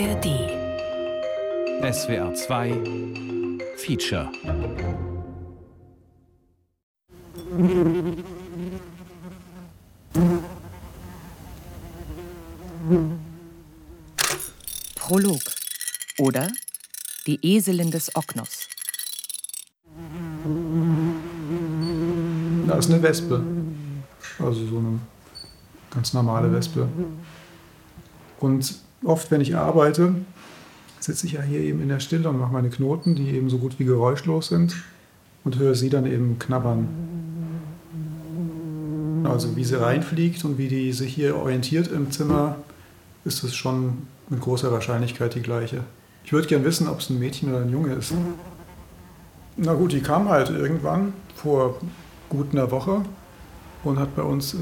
ARD. SWR 2 Feature. Prolog oder Die Eselin des Oknos. Da ist eine Wespe. Also so eine ganz normale Wespe. Und oft, wenn ich arbeite, sitze ich ja hier eben in der Stille und mache meine Knoten, die eben so gut wie geräuschlos sind und höre sie dann eben knabbern. Also wie sie reinfliegt und wie die sich hier orientiert im Zimmer, ist es schon mit großer Wahrscheinlichkeit die gleiche. Ich würde gern wissen, ob es ein Mädchen oder ein Junge ist. Na gut, die kam halt irgendwann vor gut einer Woche und hat bei uns äh,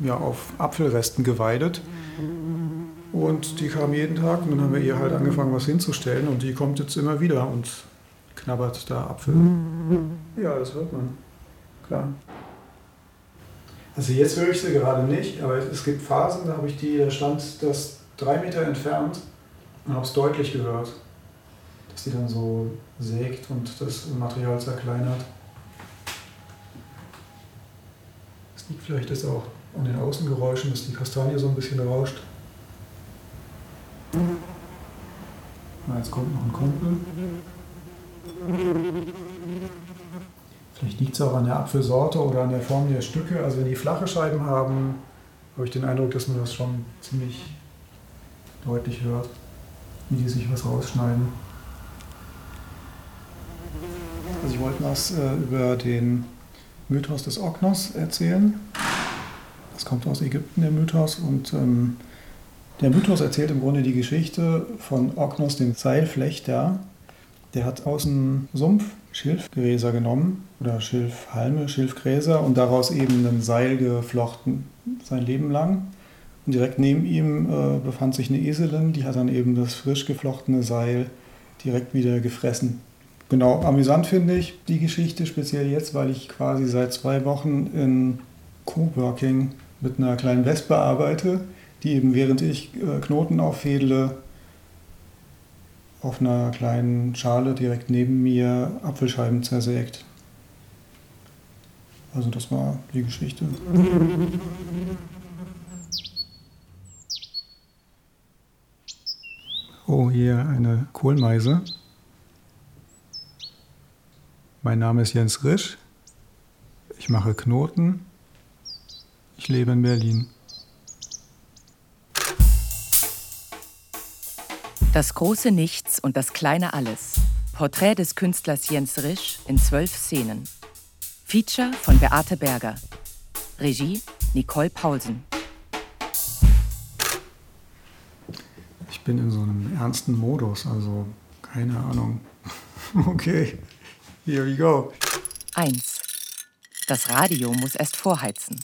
ja, auf Apfelresten geweidet. Und die kam jeden Tag und dann haben wir ihr halt angefangen, was hinzustellen und die kommt jetzt immer wieder und knabbert da Apfel. Ja, das hört man. Klar. Also jetzt höre ich sie gerade nicht, aber es gibt Phasen, da habe ich die, da stand das drei Meter entfernt und habe es deutlich gehört, dass die dann so sägt und das Material zerkleinert. Es liegt vielleicht jetzt auch an den Außengeräuschen, dass die Kastanie so ein bisschen rauscht. Na, jetzt kommt noch ein Kumpel. Vielleicht liegt es auch an der Apfelsorte oder an der Form der Stücke. Also wenn die flache Scheiben haben, habe ich den Eindruck, dass man das schon ziemlich deutlich hört, wie die sich was rausschneiden. Also ich wollte was äh, über den Mythos des Oknos erzählen. Das kommt aus Ägypten, der Mythos. Und ähm, der Mythos erzählt im Grunde die Geschichte von Oknos, dem Seilflechter. Der hat aus dem Sumpf Schilfgräser genommen oder Schilfhalme, Schilfgräser und daraus eben ein Seil geflochten sein Leben lang. Und direkt neben ihm äh, befand sich eine Eselin, die hat dann eben das frisch geflochtene Seil direkt wieder gefressen. Genau, amüsant finde ich die Geschichte, speziell jetzt, weil ich quasi seit zwei Wochen in Coworking mit einer kleinen Wespe arbeite, die eben während ich äh, Knoten auffädle, auf einer kleinen Schale direkt neben mir Apfelscheiben zersägt. Also das war die Geschichte. Oh, hier eine Kohlmeise. Mein Name ist Jens Risch. Ich mache Knoten. Ich lebe in Berlin. Das große Nichts und das kleine Alles. Porträt des Künstlers Jens Risch in zwölf Szenen. Feature von Beate Berger. Regie Nicole Paulsen. Ich bin in so einem ernsten Modus, also keine Ahnung. Okay, here we go. 1. Das Radio muss erst vorheizen.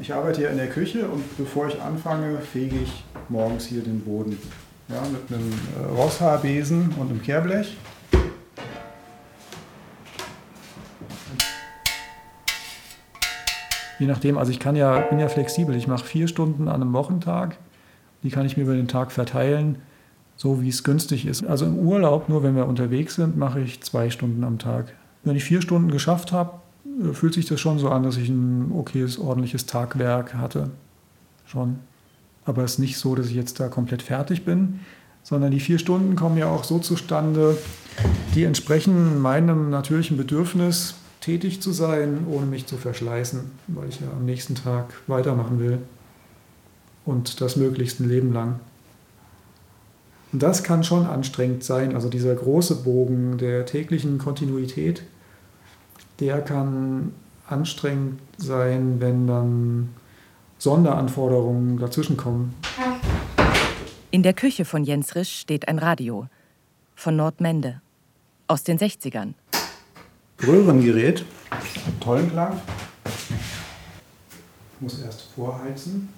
Ich arbeite hier in der Küche und bevor ich anfange, fege ich morgens hier den Boden. Ja, mit einem äh, Rosshaarbesen und einem Kehrblech. Je nachdem, also ich kann ja, bin ja flexibel. Ich mache vier Stunden an einem Wochentag. Die kann ich mir über den Tag verteilen, so wie es günstig ist. Also im Urlaub, nur wenn wir unterwegs sind, mache ich zwei Stunden am Tag. Wenn ich vier Stunden geschafft habe, äh, fühlt sich das schon so an, dass ich ein okayes, ordentliches Tagwerk hatte. Schon. Aber es ist nicht so, dass ich jetzt da komplett fertig bin, sondern die vier Stunden kommen ja auch so zustande, die entsprechen meinem natürlichen Bedürfnis, tätig zu sein, ohne mich zu verschleißen, weil ich ja am nächsten Tag weitermachen will. Und das möglichst ein Leben lang. Und das kann schon anstrengend sein. Also dieser große Bogen der täglichen Kontinuität, der kann anstrengend sein, wenn dann Sonderanforderungen dazwischenkommen. In der Küche von Jens Risch steht ein Radio. Von Nordmende. Aus den 60ern. Röhrengerät. Tollen Klang. Ich muss erst vorheizen.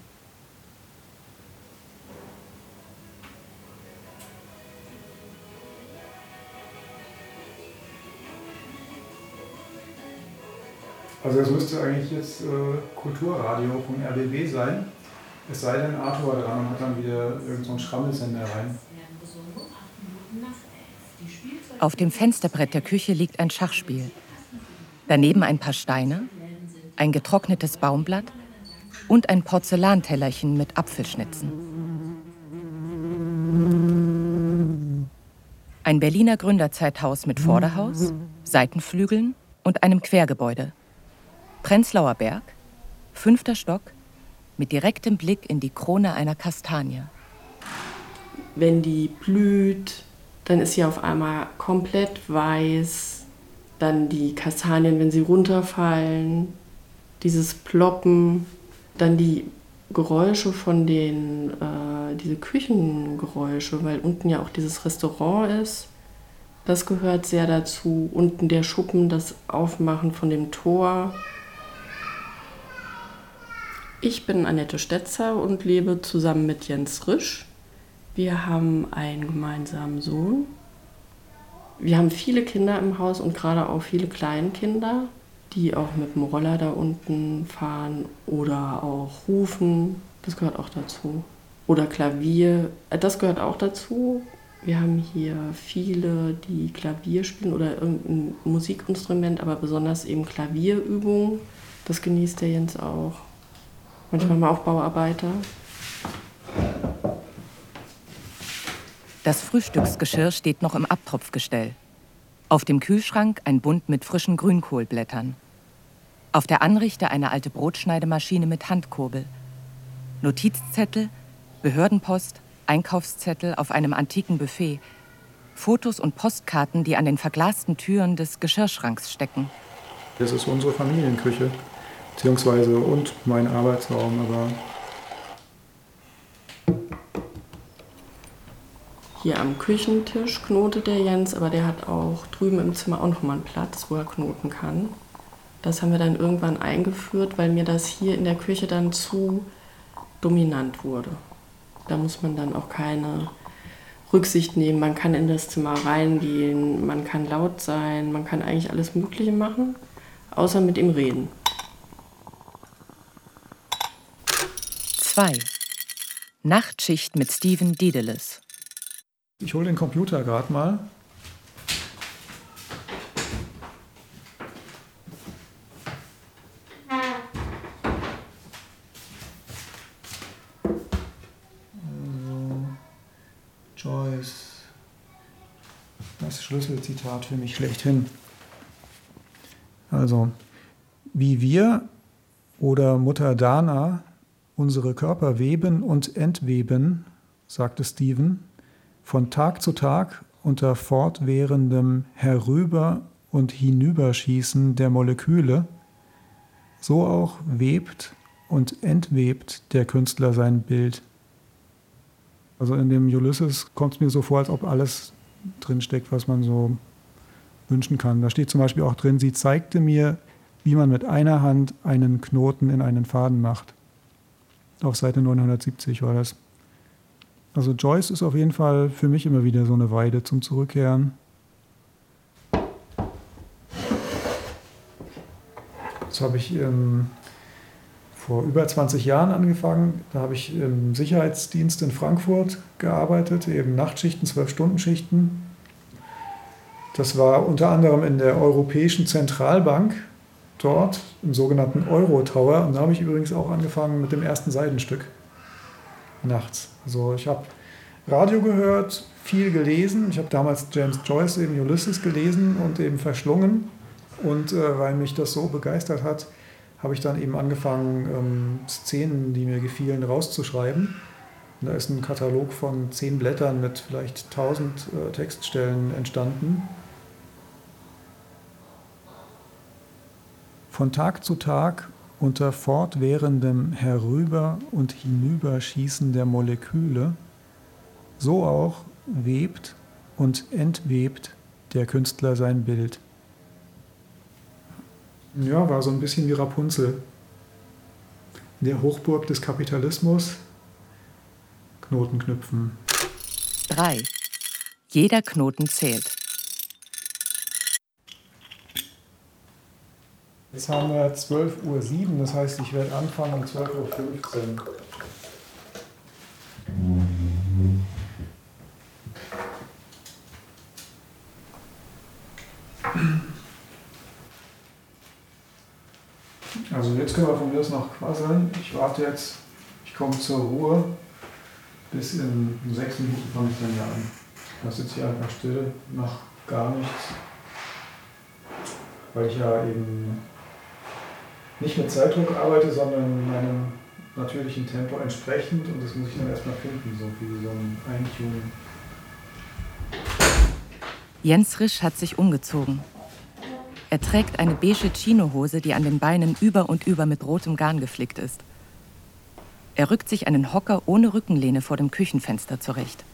Also das müsste eigentlich jetzt äh, Kulturradio vom RBB sein. Es sei denn, Arthur dran hat dann wieder irgendeinen so Schrammelsender rein. Auf dem Fensterbrett der Küche liegt ein Schachspiel. Daneben ein paar Steine, ein getrocknetes Baumblatt und ein Porzellantellerchen mit Apfelschnitzen. Ein Berliner Gründerzeithaus mit Vorderhaus, Seitenflügeln und einem Quergebäude. Prenzlauer Berg, fünfter Stock, mit direktem Blick in die Krone einer Kastanie. Wenn die blüht, dann ist sie auf einmal komplett weiß. Dann die Kastanien, wenn sie runterfallen, dieses Ploppen, dann die Geräusche von den, äh, diese Küchengeräusche, weil unten ja auch dieses Restaurant ist. Das gehört sehr dazu. Unten der Schuppen, das Aufmachen von dem Tor. Ich bin Annette Stetzer und lebe zusammen mit Jens Risch. Wir haben einen gemeinsamen Sohn. Wir haben viele Kinder im Haus und gerade auch viele Kleinkinder, die auch mit dem Roller da unten fahren oder auch rufen. Das gehört auch dazu. Oder Klavier, äh, das gehört auch dazu. Wir haben hier viele, die Klavier spielen oder irgendein Musikinstrument, aber besonders eben Klavierübungen. Das genießt der Jens auch. Manchmal mal auch Bauarbeiter. Das Frühstücksgeschirr steht noch im Abtropfgestell. Auf dem Kühlschrank ein Bund mit frischen Grünkohlblättern. Auf der Anrichte eine alte Brotschneidemaschine mit Handkurbel. Notizzettel, Behördenpost, Einkaufszettel auf einem antiken Buffet. Fotos und Postkarten, die an den verglasten Türen des Geschirrschranks stecken. Das ist unsere Familienküche beziehungsweise und mein Arbeitsraum, aber Hier am Küchentisch knotet der Jens, aber der hat auch drüben im Zimmer auch noch mal einen Platz, wo er knoten kann. Das haben wir dann irgendwann eingeführt, weil mir das hier in der Küche dann zu dominant wurde. Da muss man dann auch keine Rücksicht nehmen. Man kann in das Zimmer reingehen, man kann laut sein, man kann eigentlich alles Mögliche machen, außer mit ihm reden. 2. Nachtschicht mit Steven Dedeles. Ich hole den Computer gerade mal. Also, Joyce. Das Schlüsselzitat für mich schlechthin. Also, wie wir oder Mutter Dana unsere Körper weben und entweben, sagte Stephen, von Tag zu Tag unter fortwährendem Herüber- und Hinüberschießen der Moleküle, so auch webt und entwebt der Künstler sein Bild. Also in dem Ulysses kommt es mir so vor, als ob alles drinsteckt, was man so wünschen kann. Da steht zum Beispiel auch drin, sie zeigte mir, wie man mit einer Hand einen Knoten in einen Faden macht. Auf Seite 970 war das. Also Joyce ist auf jeden Fall für mich immer wieder so eine Weide zum Zurückkehren. Das habe ich ähm, vor über 20 Jahren angefangen. Da habe ich im Sicherheitsdienst in Frankfurt gearbeitet, eben Nachtschichten, Zwölf-Stunden-Schichten. Das war unter anderem in der Europäischen Zentralbank dort, im sogenannten Euro-Tower. Und da habe ich übrigens auch angefangen mit dem ersten Seidenstück nachts. Also ich habe Radio gehört, viel gelesen. Ich habe damals James Joyce eben Ulysses gelesen und eben verschlungen. Und äh, weil mich das so begeistert hat, habe ich dann eben angefangen, ähm, Szenen, die mir gefielen, rauszuschreiben. Und da ist ein Katalog von zehn Blättern mit vielleicht 1000 äh, Textstellen entstanden. Von Tag zu Tag unter fortwährendem Herüber- und Hinüberschießen der Moleküle, so auch webt und entwebt der Künstler sein Bild. Ja, war so ein bisschen wie Rapunzel. In der Hochburg des Kapitalismus Knoten knüpfen. 3. Jeder Knoten zählt. Jetzt haben wir 12.07 Uhr, das heißt, ich werde anfangen um 12.15 Uhr. Also jetzt können wir von mir aus noch quasseln. Ich warte jetzt, ich komme zur Ruhe. Bis in sechs Minuten fange ich dann wieder an. Da sitze ich einfach still, mache gar nichts, weil ich ja eben nicht mit Zeitdruck arbeite, sondern meinem natürlichen Tempo entsprechend und das muss ich dann erstmal finden, so wie so ein Eintuning. Jens Risch hat sich umgezogen. Er trägt eine beige Chinohose, die an den Beinen über und über mit rotem Garn geflickt ist. Er rückt sich einen Hocker ohne Rückenlehne vor dem Küchenfenster zurecht.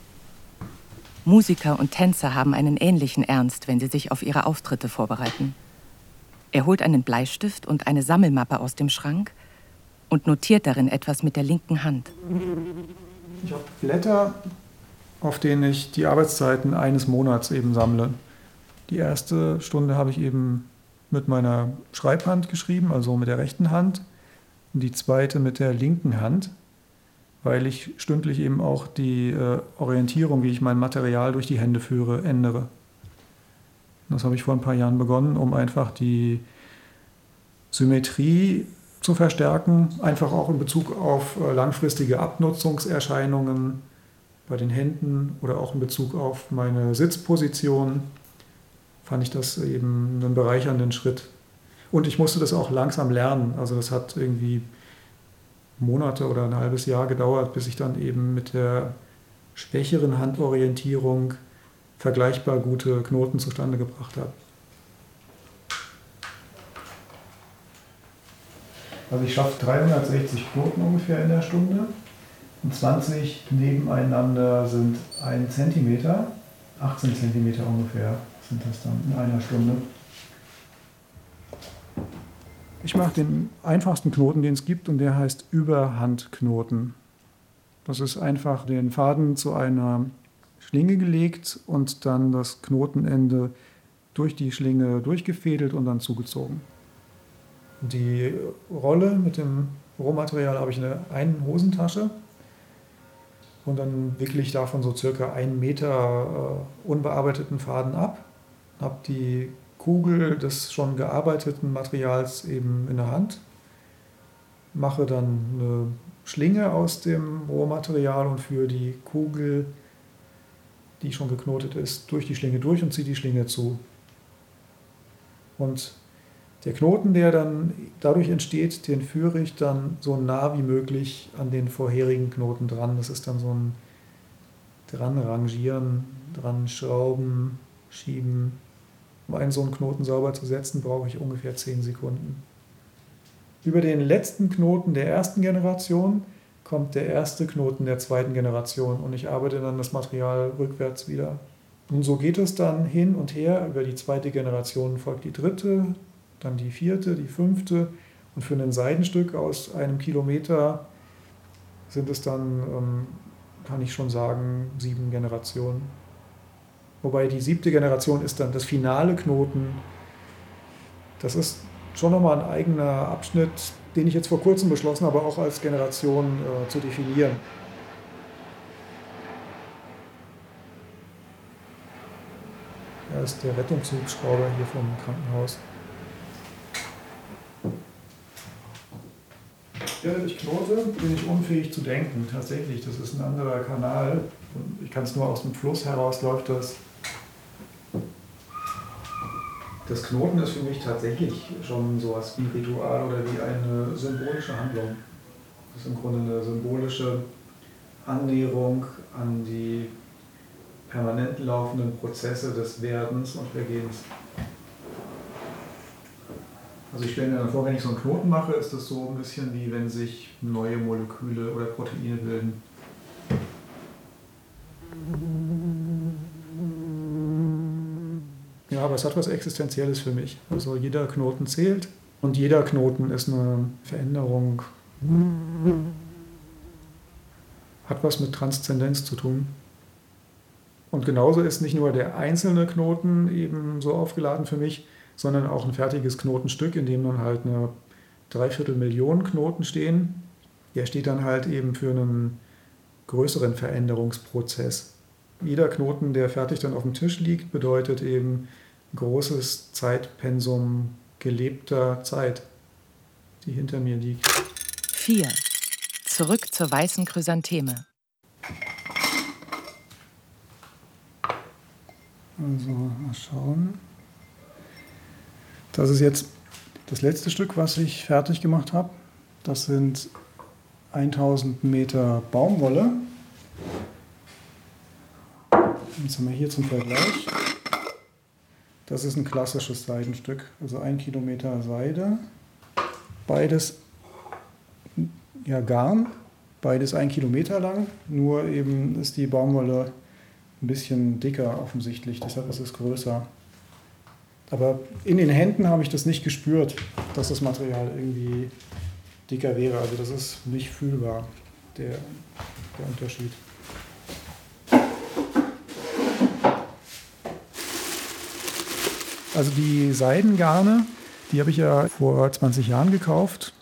Musiker und Tänzer haben einen ähnlichen Ernst, wenn sie sich auf ihre Auftritte vorbereiten. Er holt einen Bleistift und eine Sammelmappe aus dem Schrank und notiert darin etwas mit der linken Hand. Ich habe Blätter, auf denen ich die Arbeitszeiten eines Monats eben sammle. Die erste Stunde habe ich eben mit meiner Schreibhand geschrieben, also mit der rechten Hand, und die zweite mit der linken Hand, weil ich stündlich eben auch die äh, Orientierung, wie ich mein Material durch die Hände führe, ändere. Das habe ich vor ein paar Jahren begonnen, um einfach die Symmetrie zu verstärken, einfach auch in Bezug auf äh, langfristige Abnutzungserscheinungen bei den Händen oder auch in Bezug auf meine Sitzposition fand ich das eben einen bereichernden Schritt. Und ich musste das auch langsam lernen. Also das hat irgendwie Monate oder ein halbes Jahr gedauert, bis ich dann eben mit der schwächeren Handorientierung vergleichbar gute Knoten zustande gebracht habe. Also ich schaffe 360 Knoten ungefähr in der Stunde und 20 nebeneinander sind 1 cm, 18 cm ungefähr sind das dann in einer Stunde. Ich mache den einfachsten Knoten, den es gibt, und der heißt Überhandknoten. Das ist einfach den Faden zu einer Schlinge gelegt und dann das Knotenende durch die Schlinge durchgefädelt und dann zugezogen. Die Rolle mit dem Rohmaterial habe ich in der einen Hosentasche und dann wickle ich davon so circa einen Meter äh, unbearbeiteten Faden ab habe die Kugel des schon gearbeiteten Materials eben in der Hand, mache dann eine Schlinge aus dem Rohmaterial und führe die Kugel, die schon geknotet ist, durch die Schlinge durch und ziehe die Schlinge zu. Und der Knoten, der dann dadurch entsteht, den führe ich dann so nah wie möglich an den vorherigen Knoten dran. Das ist dann so ein dran rangieren, dran schrauben, schieben, um einen so einen Knoten sauber zu setzen, brauche ich ungefähr 10 Sekunden. Über den letzten Knoten der ersten Generation kommt der erste Knoten der zweiten Generation und ich arbeite dann das Material rückwärts wieder. Und so geht es dann hin und her. Über die zweite Generation folgt die dritte, dann die vierte, die fünfte. Und für ein Seidenstück aus einem Kilometer sind es dann, ähm, kann ich schon sagen, sieben Generationen. Wobei die siebte Generation ist dann das finale Knoten. Das ist schon nochmal ein eigener Abschnitt, den ich jetzt vor kurzem beschlossen habe, auch als Generation äh, zu definieren. Er ist der Rettungshubschrauber hier vom Krankenhaus. Während ich knote, bin ich unfähig zu denken. Tatsächlich, das ist ein anderer Kanal. Ich kann es nur aus dem Fluss heraus, läuft das das Knoten ist für mich tatsächlich schon sowas wie ein Ritual oder wie eine symbolische Handlung. Das ist im Grunde eine symbolische Annäherung an die permanent laufenden Prozesse des Werdens und Vergehens. Also ich stelle mir dann vor, wenn ich so einen Knoten mache, ist das so ein bisschen wie wenn sich neue Moleküle oder Proteine bilden. Aber es hat was Existenzielles für mich. Also jeder Knoten zählt und jeder Knoten ist eine Veränderung, hat was mit Transzendenz zu tun. Und genauso ist nicht nur der einzelne Knoten eben so aufgeladen für mich, sondern auch ein fertiges Knotenstück, in dem dann halt eine Dreiviertelmillion Knoten stehen. Der steht dann halt eben für einen größeren Veränderungsprozess. Jeder Knoten, der fertig dann auf dem Tisch liegt, bedeutet eben großes Zeitpensum gelebter Zeit, die hinter mir liegt. 4. Zurück zur weißen Chrysantheme. Also mal schauen. Das ist jetzt das letzte Stück, was ich fertig gemacht habe. Das sind 1000 Meter Baumwolle. Jetzt haben wir hier zum Vergleich. Das ist ein klassisches Seidenstück, also ein Kilometer Seide. Beides ja, Garn, beides ein Kilometer lang, nur eben ist die Baumwolle ein bisschen dicker offensichtlich, deshalb ist es größer. Aber in den Händen habe ich das nicht gespürt, dass das Material irgendwie dicker wäre. Also das ist nicht fühlbar, der, der Unterschied. Also die Seidengarne, die habe ich ja vor 20 Jahren gekauft.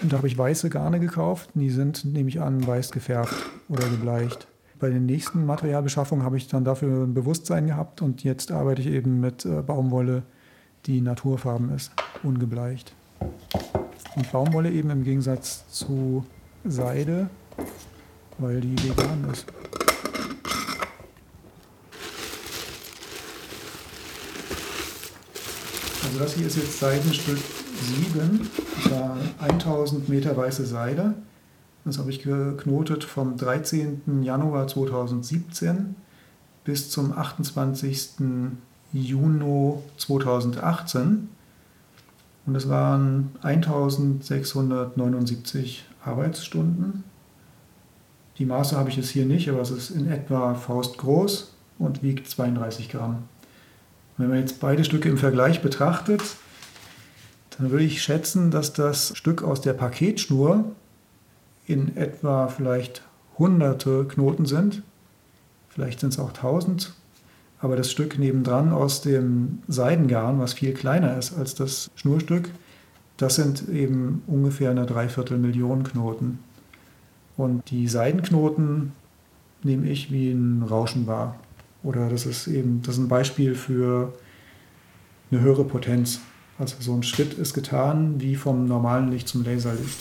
Und da habe ich weiße Garne gekauft. Die sind, nehme ich an, weiß gefärbt oder gebleicht. Bei den nächsten Materialbeschaffungen habe ich dann dafür ein Bewusstsein gehabt und jetzt arbeite ich eben mit äh, Baumwolle, die naturfarben ist, ungebleicht. Und Baumwolle eben im Gegensatz zu Seide, weil die vegan ist. Also das hier ist jetzt Seidenstück 7, da 1000 Meter weiße Seide. Das habe ich geknotet vom 13. Januar 2017 bis zum 28. Juni 2018. Und es waren 1679 Arbeitsstunden. Die Maße habe ich jetzt hier nicht, aber es ist in etwa faustgroß und wiegt 32 Gramm. Wenn man jetzt beide Stücke im Vergleich betrachtet, dann würde ich schätzen, dass das Stück aus der Paketschnur in etwa vielleicht hunderte Knoten sind. Vielleicht sind es auch tausend. Aber das Stück nebendran aus dem Seidengarn, was viel kleiner ist als das Schnurstück, das sind eben ungefähr eine Dreiviertelmillion Knoten. Und die Seidenknoten nehme ich wie ein Rauschen wahr. Oder das ist eben das ist ein Beispiel für eine höhere Potenz. Also so ein Schritt ist getan wie vom normalen Licht zum Laserlicht.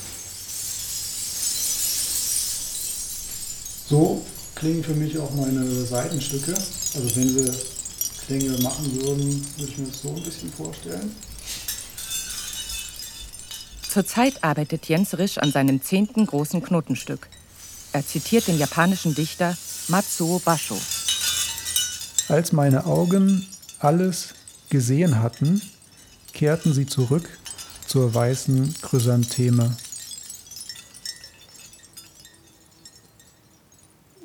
So klingen für mich auch meine Seitenstücke. Also wenn sie Klänge machen würden, würde ich mir das so ein bisschen vorstellen. Zurzeit arbeitet Jens Risch an seinem zehnten großen Knotenstück. Er zitiert den japanischen Dichter Matsuo Basho. Als meine Augen alles gesehen hatten, kehrten sie zurück zur weißen Chrysantheme.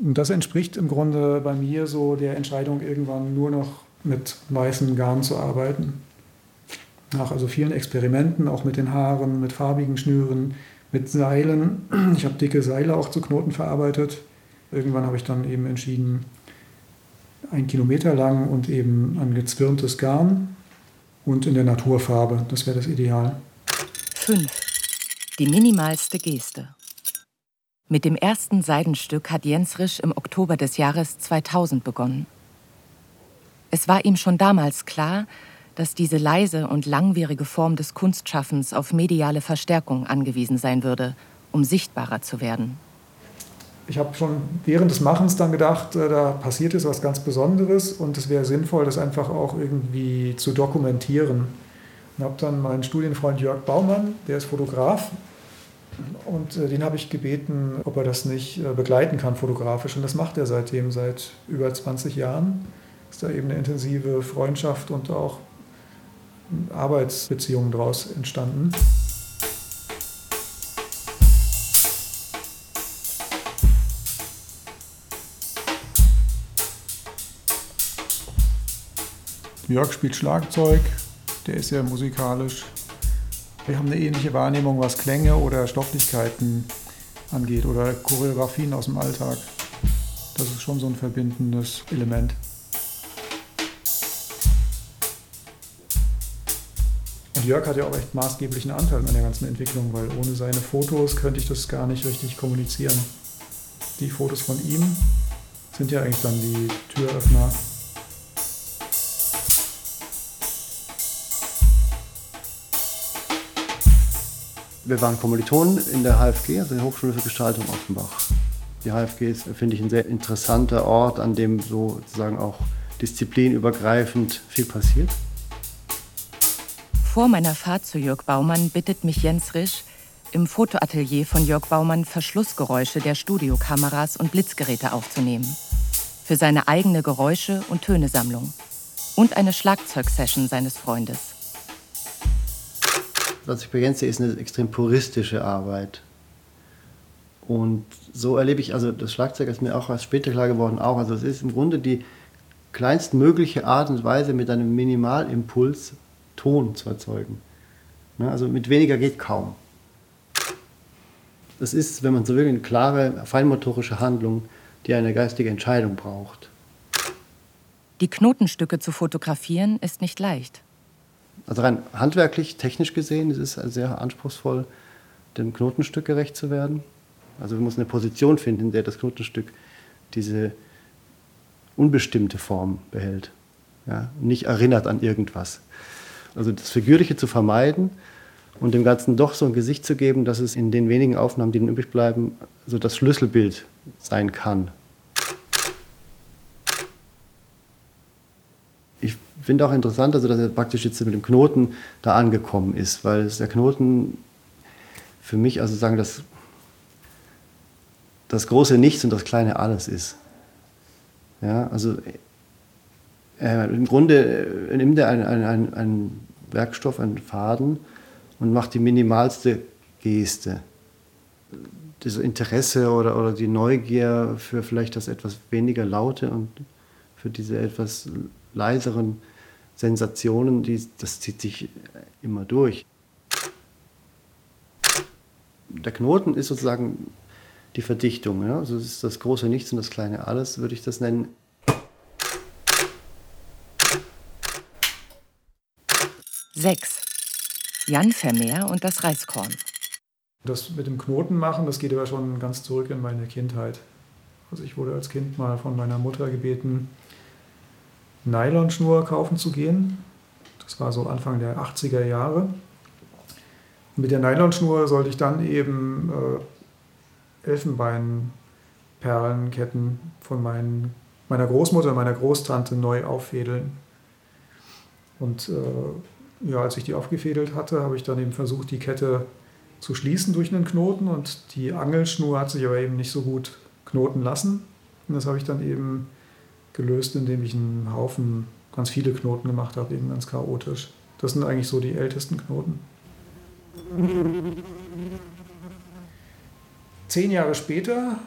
Und das entspricht im Grunde bei mir so der Entscheidung, irgendwann nur noch mit weißem Garn zu arbeiten. Nach also vielen Experimenten, auch mit den Haaren, mit farbigen Schnüren, mit Seilen. Ich habe dicke Seile auch zu Knoten verarbeitet. Irgendwann habe ich dann eben entschieden, ein Kilometer lang und eben ein gezwirntes Garn und in der Naturfarbe. Das wäre das Ideal. 5. Die minimalste Geste. Mit dem ersten Seidenstück hat Jens Risch im Oktober des Jahres 2000 begonnen. Es war ihm schon damals klar, dass diese leise und langwierige Form des Kunstschaffens auf mediale Verstärkung angewiesen sein würde, um sichtbarer zu werden ich habe schon während des Machens dann gedacht, äh, da passiert jetzt was ganz Besonderes und es wäre sinnvoll, das einfach auch irgendwie zu dokumentieren. Und habe dann meinen Studienfreund Jörg Baumann, der ist Fotograf, und äh, den habe ich gebeten, ob er das nicht äh, begleiten kann fotografisch. Und das macht er seitdem, seit über 20 Jahren. Ist da eben eine intensive Freundschaft und auch Arbeitsbeziehungen daraus entstanden. Jörg spielt Schlagzeug, der ist ja musikalisch. Wir haben eine ähnliche Wahrnehmung, was Klänge oder Stofflichkeiten angeht oder Choreografien aus dem Alltag. Das ist schon so ein verbindendes Element. Und Jörg hat ja auch echt maßgeblichen Anteil an der ganzen Entwicklung, weil ohne seine Fotos könnte ich das gar nicht richtig kommunizieren. Die Fotos von ihm sind ja eigentlich dann die Türöffner Wir waren Kommilitonen in der HFG, also der Hochschule für Gestaltung Offenbach. Die HFG ist, finde ich, ein sehr interessanter Ort, an dem sozusagen auch disziplinübergreifend viel passiert. Vor meiner Fahrt zu Jörg Baumann bittet mich Jens Risch, im Fotoatelier von Jörg Baumann Verschlussgeräusche der Studiokameras und Blitzgeräte aufzunehmen. Für seine eigene Geräusche- und Tönesammlung. Und eine Schlagzeugsession seines Freundes. Was ich sehe, ist eine extrem puristische Arbeit. Und so erlebe ich, also das Schlagzeug ist mir auch als später klar geworden, auch. Also es ist im Grunde die kleinstmögliche Art und Weise, mit einem Minimalimpuls Ton zu erzeugen. Ne, also mit weniger geht kaum. Das ist, wenn man so will, eine klare, feinmotorische Handlung, die eine geistige Entscheidung braucht. Die Knotenstücke zu fotografieren ist nicht leicht. Also rein handwerklich, technisch gesehen, ist es sehr anspruchsvoll, dem Knotenstück gerecht zu werden. Also wir müssen eine Position finden, in der das Knotenstück diese unbestimmte Form behält. Ja, nicht erinnert an irgendwas. Also das Figürliche zu vermeiden und dem Ganzen doch so ein Gesicht zu geben, dass es in den wenigen Aufnahmen, die dann übrig bleiben, so das Schlüsselbild sein kann. Ich finde auch interessant, also dass er praktisch jetzt mit dem Knoten da angekommen ist, weil der Knoten für mich also sagen, das, das große Nichts und das kleine Alles ist. Ja, also äh, im Grunde äh, nimmt er einen, einen, einen Werkstoff, einen Faden und macht die minimalste Geste. Das Interesse oder, oder die Neugier für vielleicht das etwas weniger Laute und für diese etwas leiseren Sensationen, die, das zieht sich immer durch. Der Knoten ist sozusagen die Verdichtung. Ja? Also das ist das große Nichts und das kleine Alles, würde ich das nennen. 6. Jan Vermeer und das Reiskorn. Das mit dem Knoten machen, das geht aber schon ganz zurück in meine Kindheit. Also ich wurde als Kind mal von meiner Mutter gebeten, Nylonschnur kaufen zu gehen. Das war so Anfang der 80er Jahre. Mit der Nylonschnur sollte ich dann eben äh, Elfenbeinperlenketten von meinen, meiner Großmutter, meiner Großtante neu auffädeln. Und äh, ja, als ich die aufgefädelt hatte, habe ich dann eben versucht, die Kette zu schließen durch einen Knoten und die Angelschnur hat sich aber eben nicht so gut knoten lassen. Und das habe ich dann eben gelöst, indem ich einen Haufen, ganz viele Knoten gemacht habe, eben ganz chaotisch. Das sind eigentlich so die ältesten Knoten. Zehn Jahre später,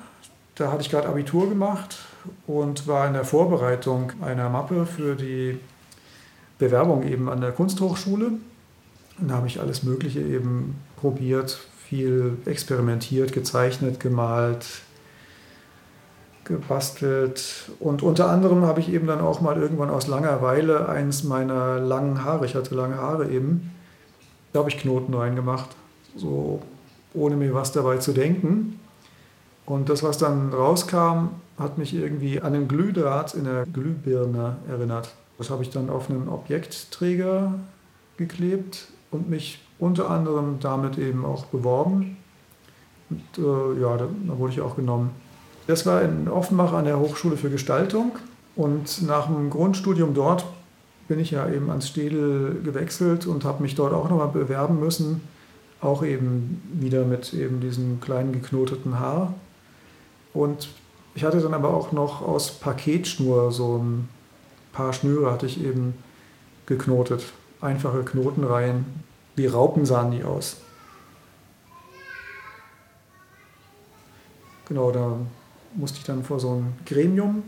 da hatte ich gerade Abitur gemacht und war in der Vorbereitung einer Mappe für die Bewerbung eben an der Kunsthochschule. Und da habe ich alles Mögliche eben probiert, viel experimentiert, gezeichnet, gemalt, gebastelt. Und unter anderem habe ich eben dann auch mal irgendwann aus Langeweile eins meiner langen Haare, ich hatte lange Haare eben, da habe ich Knoten reingemacht, so ohne mir was dabei zu denken. Und das, was dann rauskam, hat mich irgendwie an den Glühdraht in der Glühbirne erinnert. Das habe ich dann auf einen Objektträger geklebt und mich unter anderem damit eben auch beworben. Und äh, ja, da, da, wurde ich auch genommen. Das war in Offenbach an der Hochschule für Gestaltung. Und nach dem Grundstudium dort bin ich ja eben ans Städel gewechselt und habe mich dort auch nochmal bewerben müssen. Auch eben wieder mit eben diesem kleinen geknoteten Haar. Und ich hatte dann aber auch noch aus Paketschnur so ein paar Schnüre hatte ich eben geknotet. Einfache Knotenreihen. Wie Raupen sahen die aus. Genau, da musste ich dann vor so ein Gremium,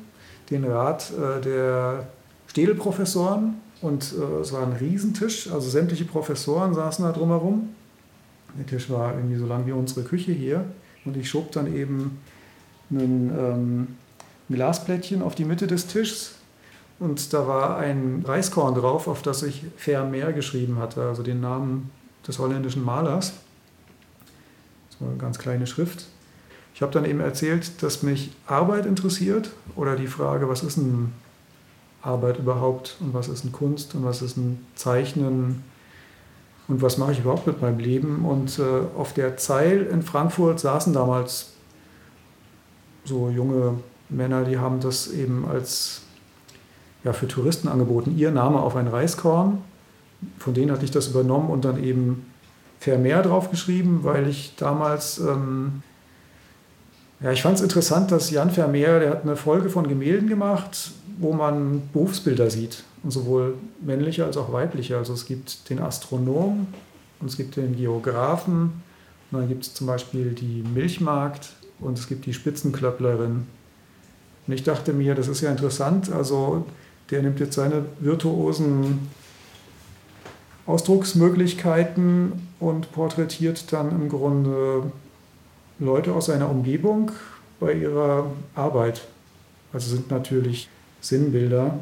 den Rat äh, der Städelprofessoren. Und äh, es war ein Riesentisch, also sämtliche Professoren saßen da drumherum. Der Tisch war irgendwie so lang wie unsere Küche hier. Und ich schob dann eben ein ähm, Glasplättchen auf die Mitte des Tisches und da war ein Reiskorn drauf, auf das ich Vermeer geschrieben hatte, also den Namen des holländischen Malers. Das war eine ganz kleine Schrift. Ich habe dann eben erzählt, dass mich Arbeit interessiert oder die Frage, was ist ein Arbeit überhaupt und was ist ein Kunst und was ist ein Zeichnen und was mache ich überhaupt mit meinem Leben? Und äh, auf der Zeil in Frankfurt saßen damals so junge Männer, die haben das eben als ja, für Touristen angeboten, ihr Name auf ein Reiskorn. Von denen hatte ich das übernommen und dann eben Vermeer draufgeschrieben, weil ich damals, ähm, ja, ich fand es interessant, dass Jan Vermeer, der hat eine Folge von Gemälden gemacht, wo man Berufsbilder sieht, und sowohl männliche als auch weibliche. Also es gibt den Astronom und es gibt den Geografen und dann gibt es zum Beispiel die Milchmarkt und es gibt die Spitzenklöpplerin. Und ich dachte mir, das ist ja interessant, also der nimmt jetzt seine virtuosen Ausdrucksmöglichkeiten und porträtiert dann im Grunde Leute aus seiner Umgebung bei ihrer Arbeit. Also sind natürlich Sinnbilder.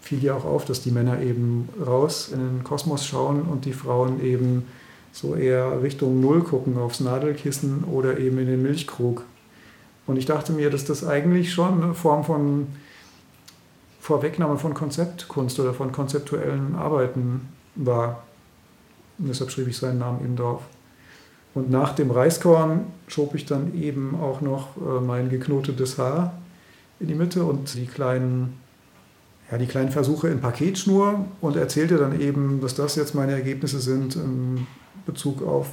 Fiel ja auch auf, dass die Männer eben raus in den Kosmos schauen und die Frauen eben so eher Richtung Null gucken, aufs Nadelkissen oder eben in den Milchkrug. Und ich dachte mir, dass das eigentlich schon eine Form von Vorwegnahme von Konzeptkunst oder von konzeptuellen Arbeiten war. Und deshalb schrieb ich seinen Namen eben drauf. Und nach dem Reiskorn schob ich dann eben auch noch äh, mein geknotetes Haar in die Mitte und die kleinen, ja, die kleinen Versuche in Paketschnur und erzählte dann eben, dass das jetzt meine Ergebnisse sind in Bezug auf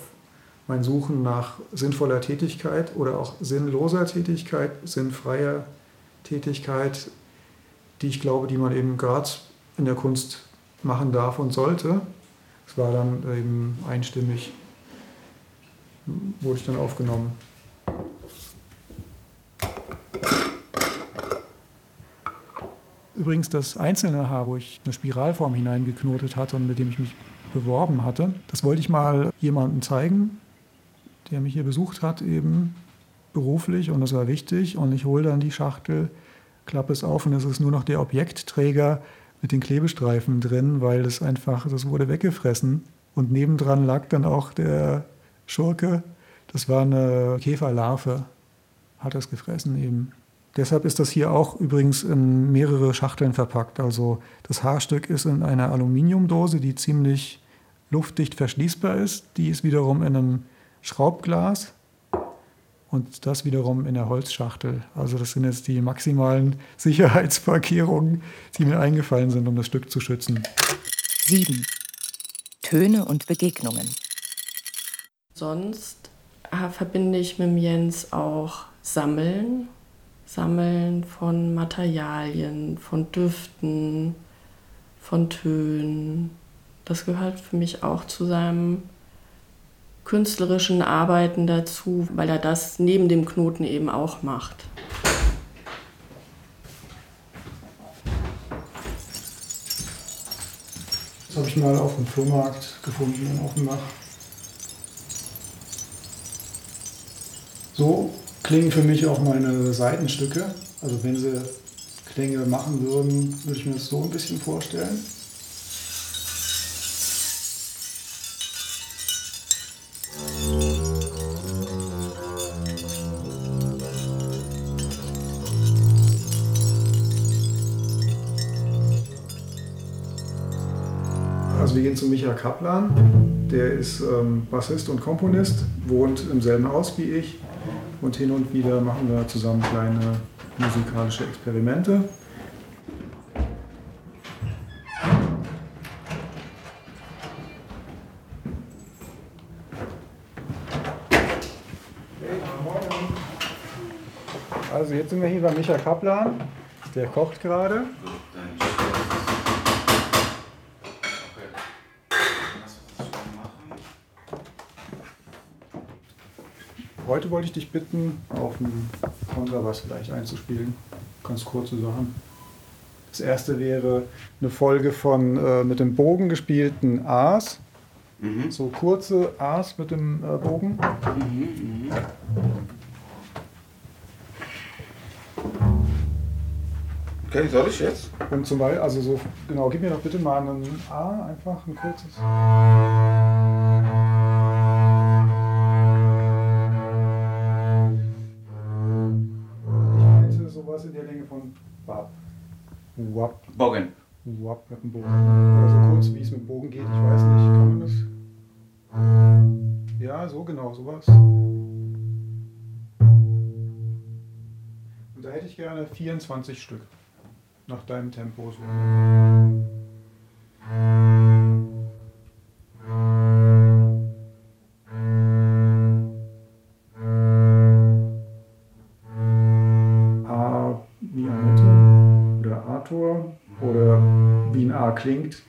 mein Suchen nach sinnvoller Tätigkeit oder auch sinnloser Tätigkeit, sinnfreier Tätigkeit, die ich glaube, die man eben gerade in der Kunst machen darf und sollte. Es war dann eben einstimmig, wurde ich dann aufgenommen. Übrigens das einzelne Haar, wo ich eine Spiralform hineingeknotet hatte und mit dem ich mich beworben hatte, das wollte ich mal jemandem zeigen, der mich hier besucht hat, eben beruflich und das war wichtig. Und ich hole dann die Schachtel klappe es auf und es ist nur noch der Objektträger mit den Klebestreifen drin, weil das einfach, das wurde weggefressen. Und nebendran lag dann auch der Schurke. Das war eine Käferlarve, hat das gefressen eben. Deshalb ist das hier auch übrigens in mehrere Schachteln verpackt. Also das Haarstück ist in einer Aluminiumdose, die ziemlich luftdicht verschließbar ist. Die ist wiederum in einem Schraubglas und das wiederum in der Holzschachtel. Also das sind jetzt die maximalen Sicherheitsvorkehrungen, die mir eingefallen sind, um das Stück zu schützen. 7. Töne und Begegnungen. Sonst äh, verbinde ich mit Jens auch Sammeln. Sammeln von Materialien, von Düften, von Tönen. Das gehört für mich auch zu seinem künstlerischen Arbeiten dazu, weil er das neben dem Knoten eben auch macht. Das habe ich mal auf dem Flohmarkt gefunden in Offenbach. So klingen für mich auch meine Seitenstücke. Also wenn sie Klänge machen würden, würde ich mir das so ein bisschen vorstellen. Also wir gehen zu Micha Kaplan, der ist ähm, Bassist und Komponist, wohnt im selben Haus wie ich und hin und wieder machen wir zusammen kleine musikalische Experimente. Also jetzt sind wir hier bei Micha Kaplan, der kocht gerade. Heute wollte ich dich bitten, auf dem Kontrabass vielleicht einzuspielen. Ganz kurze Sachen. Das erste wäre eine Folge von äh, mit dem Bogen gespielten A's. So kurze A's mit dem äh, Bogen. Okay, soll ich jetzt? Und zum Beispiel, also so, genau, gib mir doch bitte mal ein A, einfach ein kurzes. Mit dem Bogen. Oder so kurz, wie es mit dem Bogen geht, ich weiß nicht. Kann man das? Ja, so genau, sowas. Und da hätte ich gerne 24 Stück. Nach deinem Tempo so. Klingt.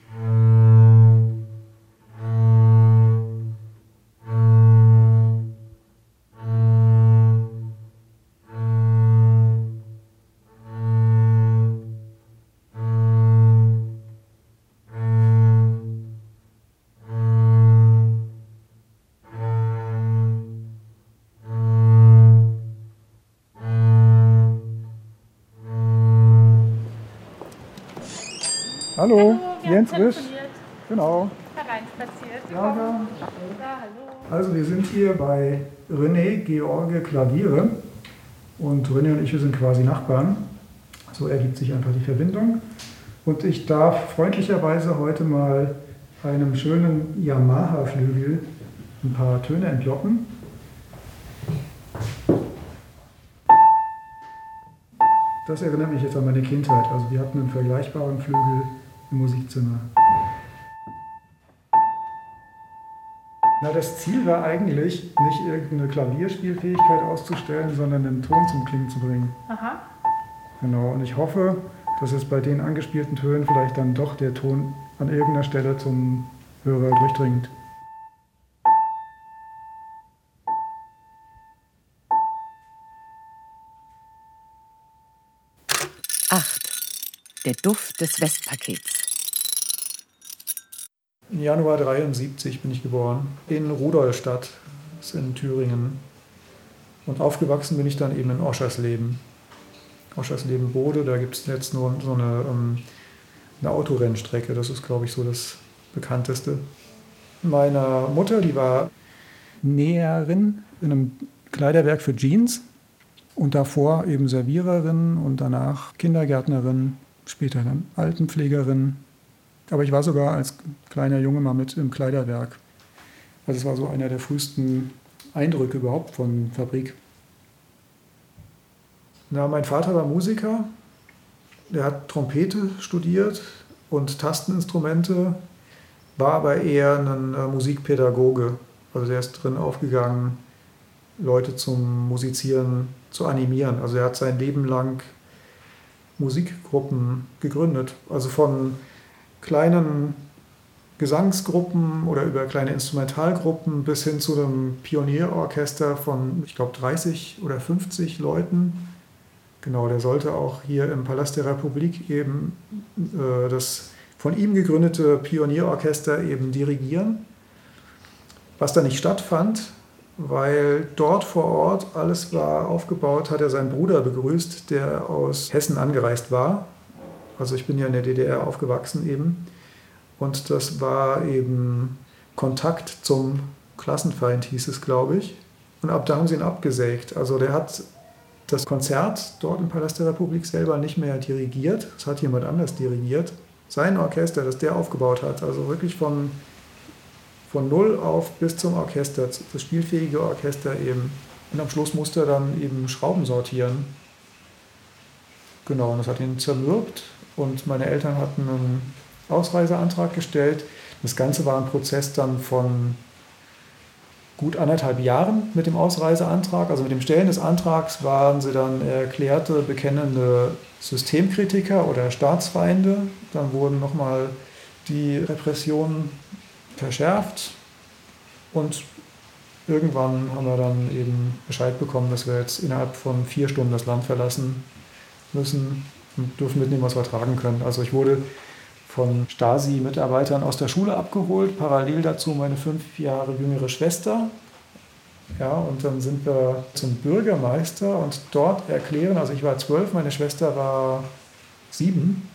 Hallo, Hallo, wir Jens haben Risch. telefoniert, Genau. hereinspaziert. Ja, ja. Also wir sind hier bei René George Klaviere und René und ich, wir sind quasi Nachbarn. So ergibt sich einfach die Verbindung. Und ich darf freundlicherweise heute mal einem schönen Yamaha-Flügel ein paar Töne entlocken. Das erinnert mich jetzt an meine Kindheit. Also wir hatten einen vergleichbaren Flügel im Musikzimmer. Na, das Ziel war eigentlich, nicht irgendeine Klavierspielfähigkeit auszustellen, sondern den Ton zum Klingen zu bringen. Aha. Genau, und ich hoffe, dass es bei den angespielten Tönen vielleicht dann doch der Ton an irgendeiner Stelle zum Hörer durchdringt. Acht. Der Duft des Westpakets. Januar 73 bin ich geboren, in Rudolstadt, das ist in Thüringen. Und aufgewachsen bin ich dann eben in Oschersleben. Oschersleben-Bode, da gibt es jetzt nur so eine, ähm, eine Autorennstrecke, das ist, glaube ich, so das bekannteste. Meine Mutter, die war Näherin in einem Kleiderwerk für Jeans und davor eben Serviererin und danach Kindergärtnerin, später dann Altenpflegerin. Aber ich war sogar als kleiner Junge mal mit im Kleiderwerk. Also es war so einer der frühesten Eindrücke überhaupt von Fabrik. Na, mein Vater war Musiker. Der hat Trompete studiert und Tasteninstrumente, war aber eher ein äh, Musikpädagoge. Also der ist drin aufgegangen, Leute zum Musizieren zu animieren. Also er hat sein Leben lang Musikgruppen gegründet. Also von kleinen Gesangsgruppen oder über kleine Instrumentalgruppen bis hin zu einem Pionierorchester von, ich glaube, 30 oder 50 Leuten. Genau, der sollte auch hier im Palast der Republik eben äh, das von ihm gegründete Pionierorchester eben dirigieren. Was da nicht stattfand, weil dort vor Ort alles war aufgebaut, hat er seinen Bruder begrüßt, der aus Hessen angereist war. Also ich bin ja in der DDR aufgewachsen eben. Und das war eben Kontakt zum Klassenfeind, hieß es, glaube ich. Und ab da haben sie ihn abgesägt. Also der hat das Konzert dort im Palast der Republik selber nicht mehr dirigiert. Das hat jemand anders dirigiert. Sein Orchester, das der aufgebaut hat. Also wirklich von, von null auf bis zum Orchester, das spielfähige Orchester eben. Und am Schluss musste er dann eben Schrauben sortieren. Genau, und das hat ihn zermürbt. Und meine Eltern hatten einen Ausreiseantrag gestellt. Das Ganze war ein Prozess dann von gut anderthalb Jahren mit dem Ausreiseantrag. Also mit dem Stellen des Antrags waren sie dann erklärte, bekennende Systemkritiker oder Staatsfeinde. Dann wurden nochmal die Repressionen verschärft und irgendwann haben wir dann eben Bescheid bekommen, dass wir jetzt innerhalb von vier Stunden das Land verlassen müssen und dürfen mitnehmen, was wir tragen können. Also ich wurde von Stasi-Mitarbeitern aus der Schule abgeholt, parallel dazu meine fünf Jahre jüngere Schwester. Ja, und dann sind wir zum Bürgermeister und dort erklären, also ich war zwölf, meine Schwester war sieben,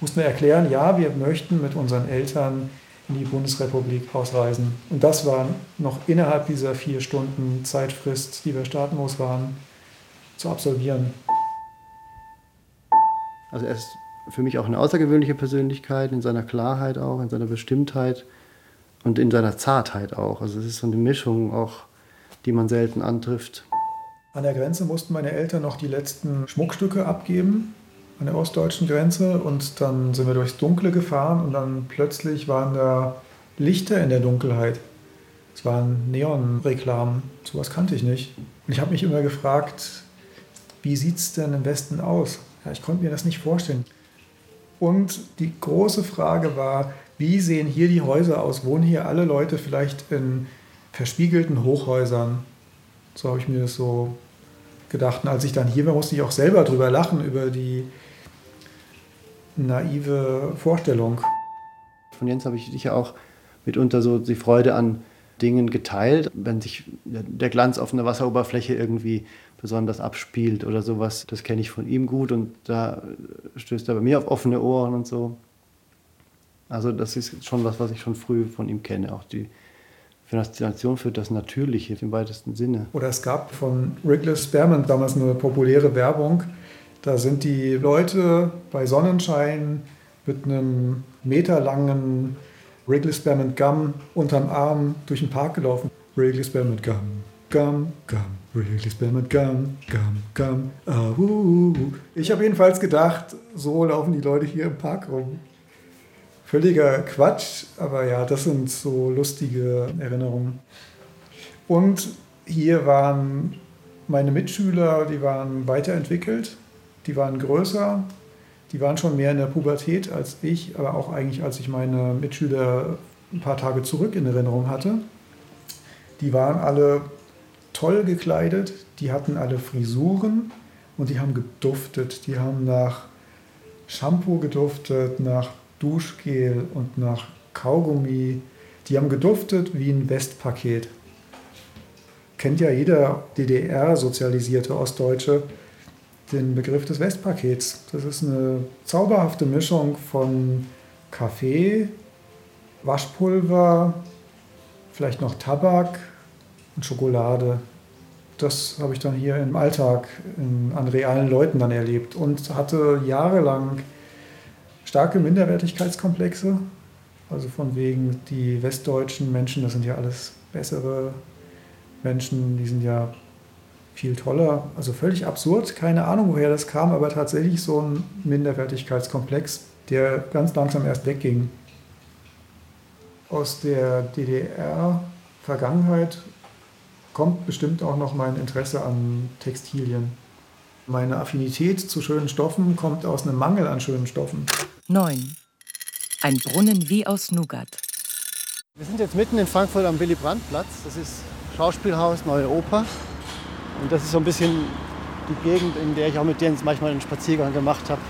mussten wir erklären, ja, wir möchten mit unseren Eltern in die Bundesrepublik ausreisen. Und das war noch innerhalb dieser vier Stunden Zeitfrist, die wir staatenlos waren, zu absolvieren. Also erst für mich auch eine außergewöhnliche Persönlichkeit, in seiner Klarheit auch, in seiner Bestimmtheit und in seiner Zartheit auch. Also es ist so eine Mischung auch, die man selten antrifft. An der Grenze mussten meine Eltern noch die letzten Schmuckstücke abgeben, an der ostdeutschen Grenze. Und dann sind wir durchs Dunkle gefahren und dann plötzlich waren da Lichter in der Dunkelheit. Es waren Neonreklamen, sowas kannte ich nicht. Und ich habe mich immer gefragt, wie sieht es denn im Westen aus? Ja, ich konnte mir das nicht vorstellen. Und die große Frage war, wie sehen hier die Häuser aus? Wohnen hier alle Leute vielleicht in verspiegelten Hochhäusern? So habe ich mir das so gedacht. Und als ich dann hier war, musste ich auch selber drüber lachen, über die naive Vorstellung. Von Jens habe ich sicher auch mitunter so die Freude an Dingen geteilt, wenn sich der Glanz auf einer Wasseroberfläche irgendwie besonders abspielt oder sowas. Das kenne ich von ihm gut und da stößt er bei mir auf offene Ohren und so. Also das ist schon was, was ich schon früh von ihm kenne, auch die Faszination für das Natürliche im weitesten Sinne. Oder es gab von Wrigley Spearmint damals eine populäre Werbung. Da sind die Leute bei Sonnenschein mit einem meterlangen Wrigley Spearmint Gum unterm Arm durch den Park gelaufen. Wrigley Spearmint Gum, Gum, Gum. Wrigley Spearmint Gum, Gum, Gum. Uh, uh, uh. Ich habe jedenfalls gedacht, so laufen die Leute hier im Park rum. Völliger Quatsch, aber ja, das sind so lustige Erinnerungen. Und hier waren meine Mitschüler, die waren weiterentwickelt, die waren größer, die waren schon mehr in der Pubertät als ich, aber auch eigentlich als ich meine Mitschüler ein paar Tage zurück in Erinnerung hatte. Die waren alle toll gekleidet, die hatten alle Frisuren und die haben geduftet. Die haben nach Shampoo geduftet, nach Duschgel und nach Kaugummi. Die haben geduftet wie ein Westpaket. Kennt ja jeder DDR-sozialisierte Ostdeutsche den Begriff des Westpakets. Das ist eine zauberhafte Mischung von Kaffee, Waschpulver, vielleicht noch Tabak und Schokolade. Das habe ich dann hier im Alltag in, an realen Leuten dann erlebt und hatte jahrelang starke Minderwertigkeitskomplexe. Also von wegen die westdeutschen Menschen, das sind ja alles bessere Menschen, die sind ja viel toller. Also völlig absurd, keine Ahnung, woher das kam, aber tatsächlich so ein Minderwertigkeitskomplex, der ganz langsam erst wegging. Aus der DDR-Vergangenheit kommt bestimmt auch noch mein Interesse an Textilien. Meine Affinität zu schönen Stoffen kommt aus einem Mangel an schönen Stoffen. 9. Ein Brunnen wie aus Nougat. Wir sind jetzt mitten in Frankfurt am Willy-Brandt-Platz. Das ist Schauspielhaus, Neue Oper. Und das ist so ein bisschen die Gegend, in der ich auch mit Jens manchmal einen Spaziergang gemacht habe.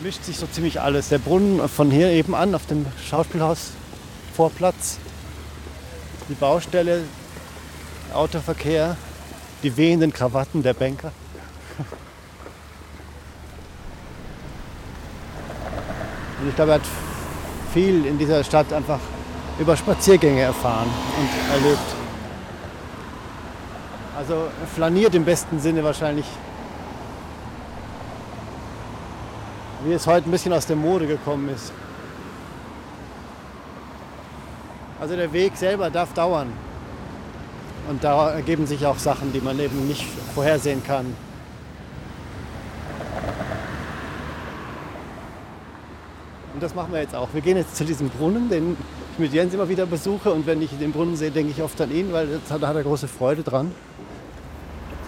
Mischt sich so ziemlich alles. Der Brunnen von hier eben an auf dem Schauspielhaus Vorplatz, die Baustelle, Autoverkehr, die wehenden Krawatten der Banker. Und ich glaube, er hat viel in dieser Stadt einfach über Spaziergänge erfahren und erlebt. Also flaniert im besten Sinne wahrscheinlich, wie es heute ein bisschen aus der Mode gekommen ist. Also der Weg selber darf dauern. Und da ergeben sich auch Sachen, die man eben nicht vorhersehen kann. Und das machen wir jetzt auch. Wir gehen jetzt zu diesem Brunnen, den ich mit Jens immer wieder besuche. Und wenn ich den Brunnen sehe, denke ich oft an ihn, weil da hat er große Freude dran.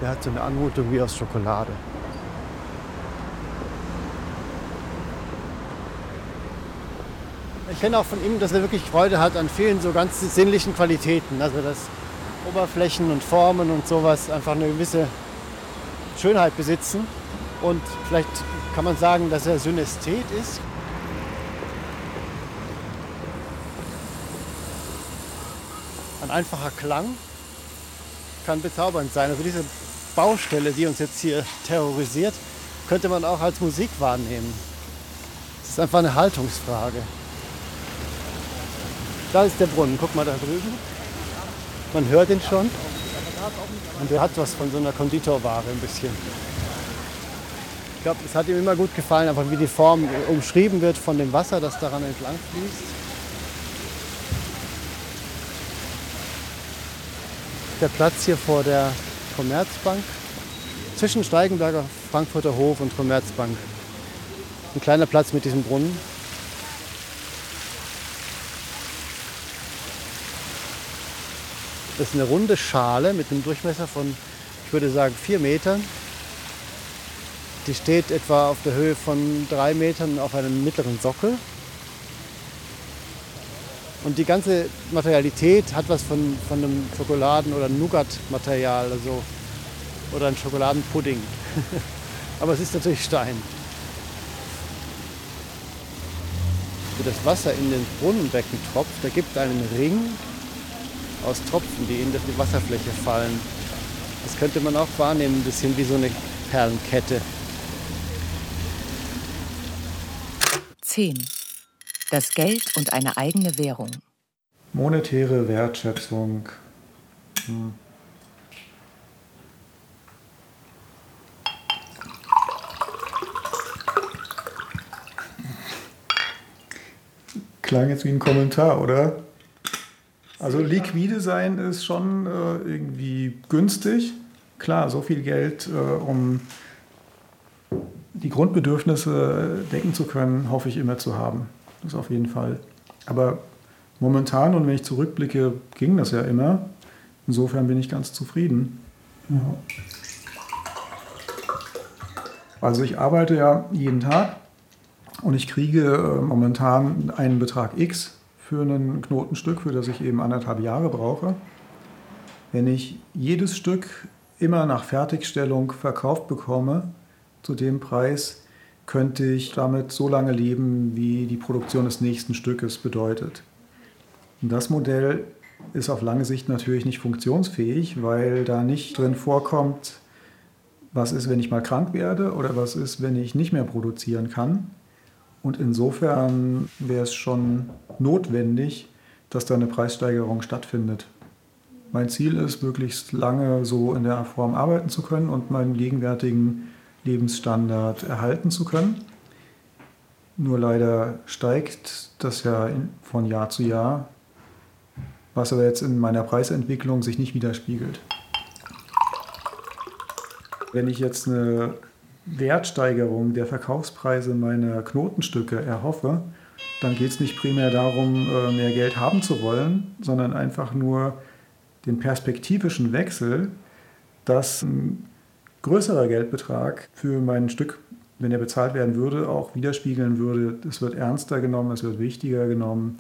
Der hat so eine Anmutung wie aus Schokolade. Ich kenne auch von ihm, dass er wirklich Freude hat an vielen so ganz sinnlichen Qualitäten. Also dass Oberflächen und Formen und sowas einfach eine gewisse Schönheit besitzen. Und vielleicht kann man sagen, dass er Synästhet ist. ein einfacher Klang kann bezaubernd sein. Also diese Baustelle, die uns jetzt hier terrorisiert, könnte man auch als Musik wahrnehmen. Es ist einfach eine Haltungsfrage. Da ist der Brunnen, guck mal da drüben. Man hört ihn schon. Und der hat was von so einer Konditorware ein bisschen. Ich glaube, es hat ihm immer gut gefallen, einfach wie die Form umschrieben wird von dem Wasser, das daran entlang fließt. Der Platz hier vor der Commerzbank, zwischen Steigenberger Frankfurter Hof und Commerzbank. Ein kleiner Platz mit diesem Brunnen. Das ist eine runde Schale mit einem Durchmesser von, ich würde sagen, vier Metern. Die steht etwa auf der Höhe von drei Metern auf einem mittleren Sockel. Und die ganze Materialität hat was von, von einem Schokoladen- oder Nougat-Material also, oder ein Schokoladenpudding. Aber es ist natürlich Stein. Wo das Wasser in den Brunnenbecken tropft, da gibt einen Ring aus Tropfen, die in die Wasserfläche fallen. Das könnte man auch wahrnehmen, ein bisschen wie so eine Perlenkette. 10. Das Geld und eine eigene Währung. Monetäre Wertschätzung. Hm. Klang jetzt wie ein Kommentar, oder? Also liquide sein ist schon äh, irgendwie günstig. Klar, so viel Geld, äh, um die Grundbedürfnisse decken zu können, hoffe ich immer zu haben. Das auf jeden Fall. Aber momentan und wenn ich zurückblicke, ging das ja immer. Insofern bin ich ganz zufrieden. Ja. Also ich arbeite ja jeden Tag und ich kriege äh, momentan einen Betrag X für ein Knotenstück, für das ich eben anderthalb Jahre brauche. Wenn ich jedes Stück immer nach Fertigstellung verkauft bekomme, zu dem Preis, könnte ich damit so lange leben, wie die Produktion des nächsten Stückes bedeutet. Und das Modell ist auf lange Sicht natürlich nicht funktionsfähig, weil da nicht drin vorkommt, was ist, wenn ich mal krank werde oder was ist, wenn ich nicht mehr produzieren kann. Und insofern wäre es schon notwendig, dass da eine Preissteigerung stattfindet. Mein Ziel ist, möglichst lange so in der Form arbeiten zu können und meinen gegenwärtigen Lebensstandard erhalten zu können. Nur leider steigt das ja von Jahr zu Jahr, was aber jetzt in meiner Preisentwicklung sich nicht widerspiegelt. Wenn ich jetzt eine Wertsteigerung der Verkaufspreise meiner Knotenstücke erhoffe, dann geht es nicht primär darum, äh, mehr Geld haben zu wollen, sondern einfach nur den perspektivischen Wechsel, dass ein größerer Geldbetrag für mein Stück, wenn er bezahlt werden würde, auch widerspiegeln würde, es wird ernster genommen, es wird wichtiger genommen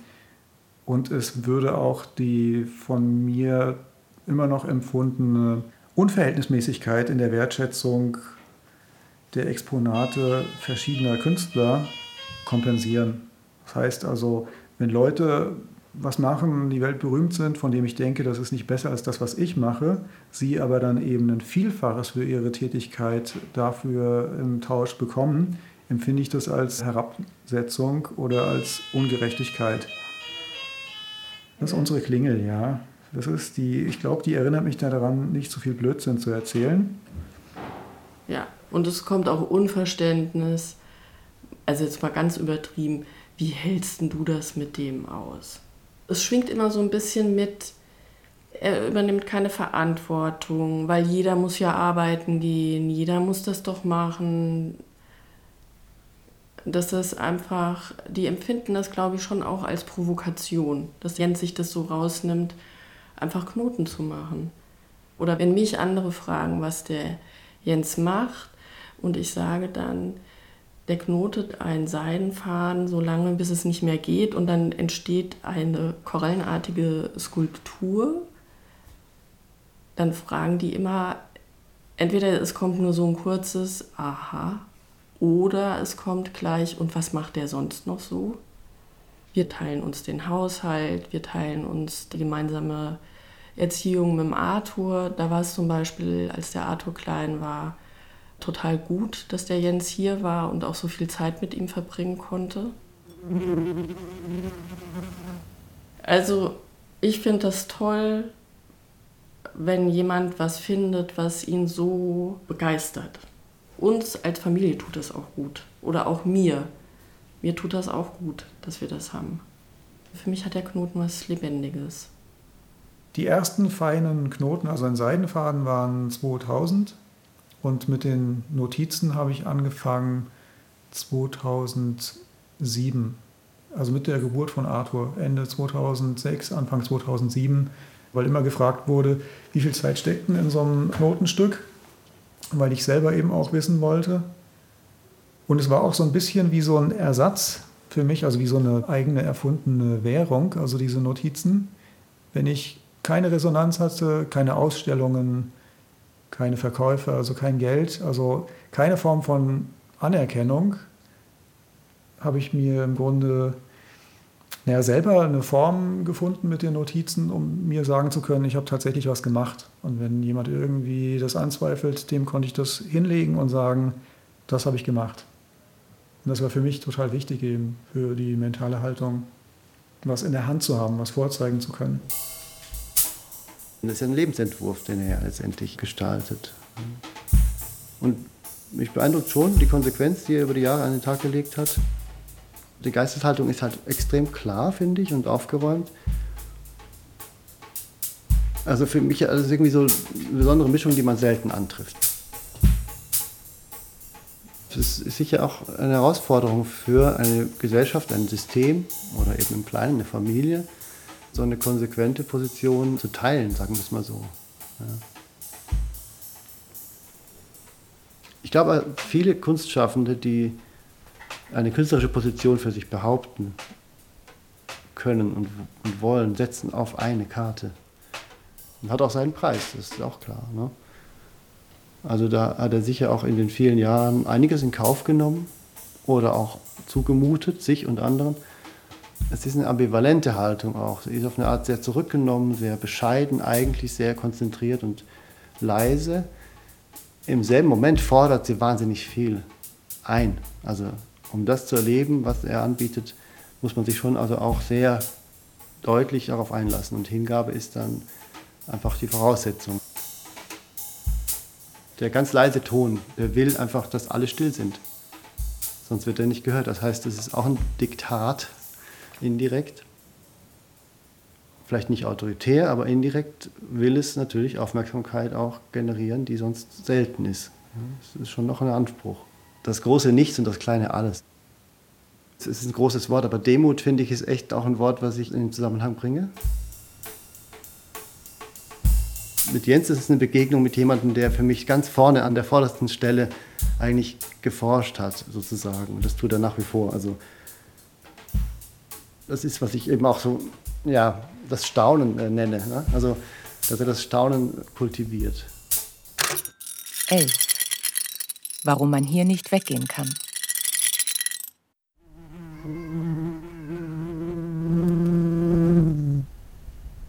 und es würde auch die von mir immer noch empfundene Unverhältnismäßigkeit in der Wertschätzung der Exponate verschiedener Künstler kompensieren. Das heißt also, wenn Leute was machen, die weltberühmt sind, von dem ich denke, das ist nicht besser als das, was ich mache, sie aber dann eben ein Vielfaches für ihre Tätigkeit dafür im Tausch bekommen, empfinde ich das als Herabsetzung oder als Ungerechtigkeit. Das ist unsere Klingel, ja. Das ist die, ich glaube, die erinnert mich daran, nicht so viel Blödsinn zu erzählen. Ja, und es kommt auch Unverständnis, also jetzt mal ganz übertrieben, wie hältst du das mit dem aus? Es schwingt immer so ein bisschen mit, er übernimmt keine Verantwortung, weil jeder muss ja arbeiten gehen, jeder muss das doch machen. Das ist einfach, die empfinden das, glaube ich, schon auch als Provokation, dass Jens sich das so rausnimmt, einfach Knoten zu machen. Oder wenn mich andere fragen, was der Jens macht, und ich sage dann, der knotet einen Seidenfaden so lange, bis es nicht mehr geht und dann entsteht eine korallenartige Skulptur. Dann fragen die immer, entweder es kommt nur so ein kurzes Aha oder es kommt gleich, und was macht der sonst noch so? Wir teilen uns den Haushalt, wir teilen uns die gemeinsame Erziehung mit dem Arthur. Da war es zum Beispiel, als der Arthur klein war, total gut, dass der Jens hier war und auch so viel Zeit mit ihm verbringen konnte. Also ich finde das toll, wenn jemand was findet, was ihn so begeistert. Uns als Familie tut das auch gut. Oder auch mir. Mir tut das auch gut, dass wir das haben. Für mich hat der Knoten was Lebendiges. Die ersten feinen Knoten, also ein Seidenfaden, waren 2000 und mit den Notizen habe ich angefangen 2007, also mit der Geburt von Arthur, Ende 2006, Anfang 2007, weil immer gefragt wurde, wie viel Zeit steckt denn in so einem Knotenstück, weil ich selber eben auch wissen wollte. Und es war auch so ein bisschen wie so ein Ersatz für mich, also wie so eine eigene erfundene Währung, also diese Notizen. Wenn ich keine Resonanz hatte, keine Ausstellungen, keine Verkäufe, also kein Geld, also keine Form von Anerkennung, habe ich mir im Grunde naja, selber eine Form gefunden mit den Notizen, um mir sagen zu können, ich habe tatsächlich was gemacht. Und wenn jemand irgendwie das anzweifelt, dem konnte ich das hinlegen und sagen, das habe ich gemacht. Und das war für mich total wichtig eben für die mentale Haltung, was in der Hand zu haben, was vorzeigen zu können. Das ist ja ein Lebensentwurf, den er ja letztendlich gestaltet. Und mich beeindruckt schon die Konsequenz, die er über die Jahre an den Tag gelegt hat. Die Geisteshaltung ist halt extrem klar, finde ich, und aufgeräumt. Also für mich ist es irgendwie so eine besondere Mischung, die man selten antrifft. Das ist sicher auch eine Herausforderung für eine Gesellschaft, ein System oder eben im Kleinen eine Familie, so eine konsequente Position zu teilen, sagen wir es mal so. Ja. Ich glaube, viele Kunstschaffende, die eine künstlerische Position für sich behaupten können und, und wollen, setzen auf eine Karte. Und hat auch seinen Preis, das ist auch klar. Ne? Also da hat er sicher auch in den vielen Jahren einiges in Kauf genommen oder auch zugemutet, sich und anderen es ist eine ambivalente Haltung auch. Sie ist auf eine Art sehr zurückgenommen, sehr bescheiden, eigentlich sehr konzentriert und leise. Im selben Moment fordert sie wahnsinnig viel ein. Also um das zu erleben, was er anbietet, muss man sich schon also auch sehr deutlich darauf einlassen. Und Hingabe ist dann einfach die Voraussetzung. Der ganz leise Ton, der will einfach, dass alle still sind. Sonst wird er nicht gehört. Das heißt, es ist auch ein Diktat indirekt. Vielleicht nicht autoritär, aber indirekt will es natürlich Aufmerksamkeit auch generieren, die sonst selten ist. Das ist schon noch ein Anspruch. Das große Nichts und das kleine Alles. Es ist ein großes Wort, aber Demut, finde ich, ist echt auch ein Wort, was ich in den Zusammenhang bringe. Mit Jens ist es eine Begegnung mit jemandem, der für mich ganz vorne an der vordersten Stelle eigentlich geforscht hat, sozusagen. Und das tut er nach wie vor. Also das ist, was ich eben auch so, ja, das Staunen äh, nenne. Ne? Also, dass er das Staunen kultiviert. 11. Warum man hier nicht weggehen kann.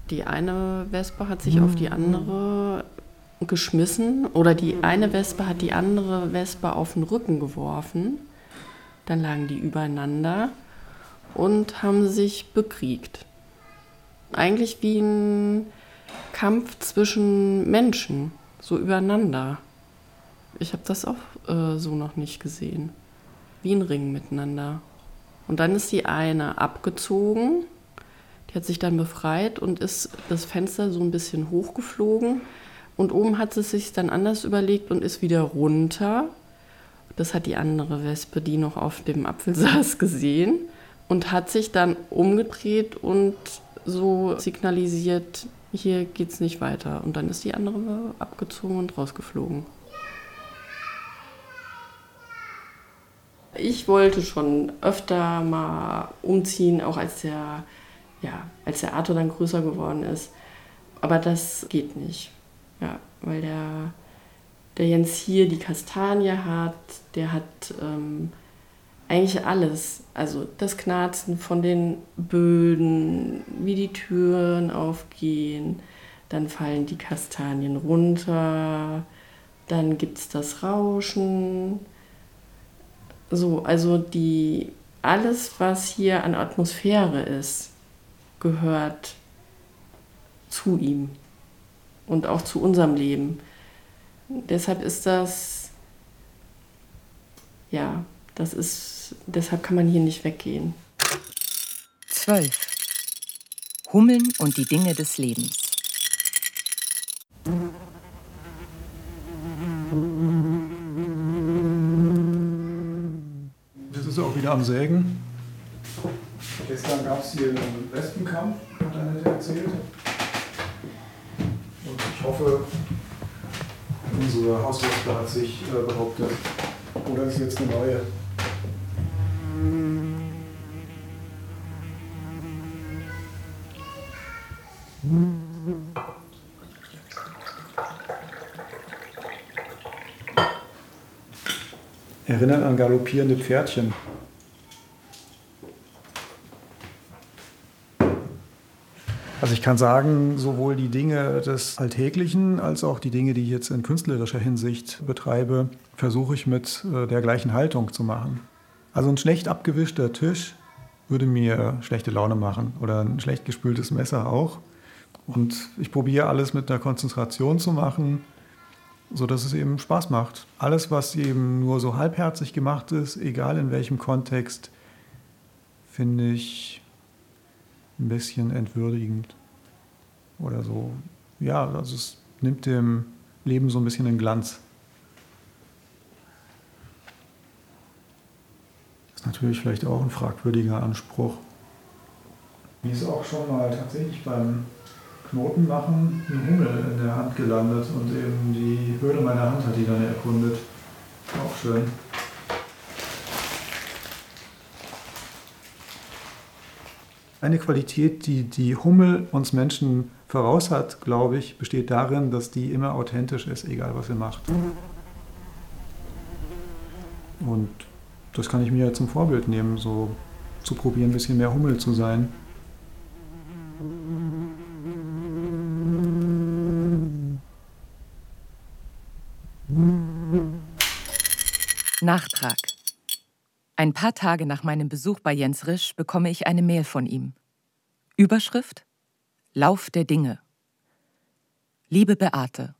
Die eine Wespe hat sich auf die andere geschmissen oder die eine Wespe hat die andere Wespe auf den Rücken geworfen. Dann lagen die übereinander und haben sich bekriegt. Eigentlich wie ein Kampf zwischen Menschen, so übereinander. Ich habe das auch äh, so noch nicht gesehen. Wie ein Ring miteinander. Und dann ist die eine abgezogen, die hat sich dann befreit und ist das Fenster so ein bisschen hochgeflogen. Und oben hat sie sich dann anders überlegt und ist wieder runter. Das hat die andere Wespe, die noch auf dem Apfel saß, gesehen und hat sich dann umgedreht und so signalisiert, hier geht's nicht weiter. Und dann ist die andere abgezogen und rausgeflogen. Ich wollte schon öfter mal umziehen, auch als der, ja, als der Arthur dann größer geworden ist. Aber das geht nicht. Ja, weil der, der Jens hier die Kastanie hat, der hat ähm, eigentlich alles. Also das Knarzen von den Böden, wie die Türen aufgehen, dann fallen die Kastanien runter, dann gibt es das Rauschen. So, also die alles, was hier an Atmosphäre ist, gehört zu ihm. und auch zu unserem Leben. Deshalb ist das, ja, das ist, deshalb kann man hier nicht weggehen. 12. Hummeln und die Dinge des Lebens. Jetzt ist er auch wieder am Sägen. Gestern gab es hier einen Wespenkampf, hat Annette erzählt. Und ich hoffe, unsere Hauswespe hat sich äh, behauptet. Oder ist jetzt eine neue? Erinnert an galoppierende Pferdchen. Also ich kann sagen, sowohl die Dinge des Alltäglichen als auch die Dinge, die ich jetzt in künstlerischer Hinsicht betreibe, versuche ich mit äh, der gleichen Haltung zu machen. Also ein schlecht abgewischter Tisch würde mir schlechte Laune machen oder ein schlecht gespültes Messer auch. Und ich probiere alles mit einer Konzentration zu machen, sodass es eben Spaß macht. Alles, was eben nur so halbherzig gemacht ist, egal in welchem Kontext, finde ich ein bisschen entwürdigend oder so. Ja, also es nimmt dem Leben so ein bisschen den Glanz. Ist natürlich vielleicht auch ein fragwürdiger Anspruch. Mir ist auch schon mal tatsächlich beim Knotenmachen ein Hummel in der Hand gelandet und eben die Höhle meiner Hand hat die dann erkundet. Auch schön. Eine Qualität, die die Hummel uns Menschen voraus hat, glaube ich, besteht darin, dass die immer authentisch ist, egal was sie macht. Und das kann ich mir ja zum Vorbild nehmen, so zu probieren, ein bisschen mehr Hummel zu sein. Nachtrag. Ein paar Tage nach meinem Besuch bei Jens Risch bekomme ich eine Mail von ihm. Überschrift Lauf der Dinge. Liebe Beate,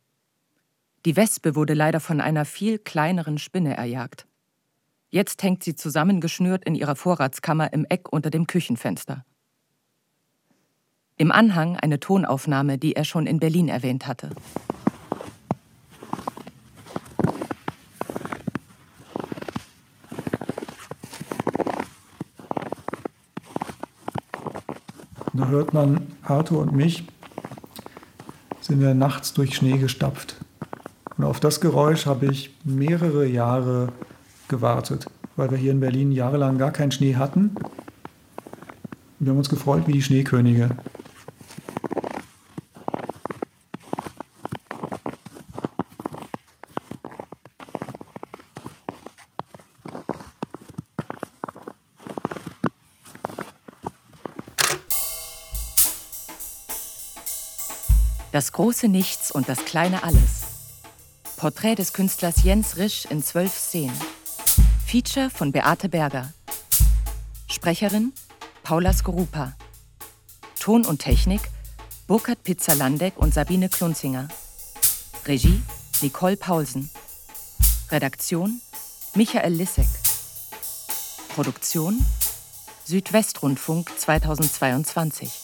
die Wespe wurde leider von einer viel kleineren Spinne erjagt. Jetzt hängt sie zusammengeschnürt in ihrer Vorratskammer im Eck unter dem Küchenfenster. Im Anhang eine Tonaufnahme, die er schon in Berlin erwähnt hatte. Da hört man Arthur und mich, sind wir nachts durch Schnee gestapft. Und auf das Geräusch habe ich mehrere Jahre gewartet, weil wir hier in Berlin jahrelang gar keinen Schnee hatten. Wir haben uns gefreut wie die Schneekönige. Das große Nichts und das kleine Alles. Porträt des Künstlers Jens Risch in zwölf Szenen. Feature von Beate Berger. Sprecherin Paula Skorupa. Ton und Technik Burkhard Pizzalandek und Sabine Klunzinger. Regie Nicole Paulsen. Redaktion Michael Lissek. Produktion Südwestrundfunk 2022.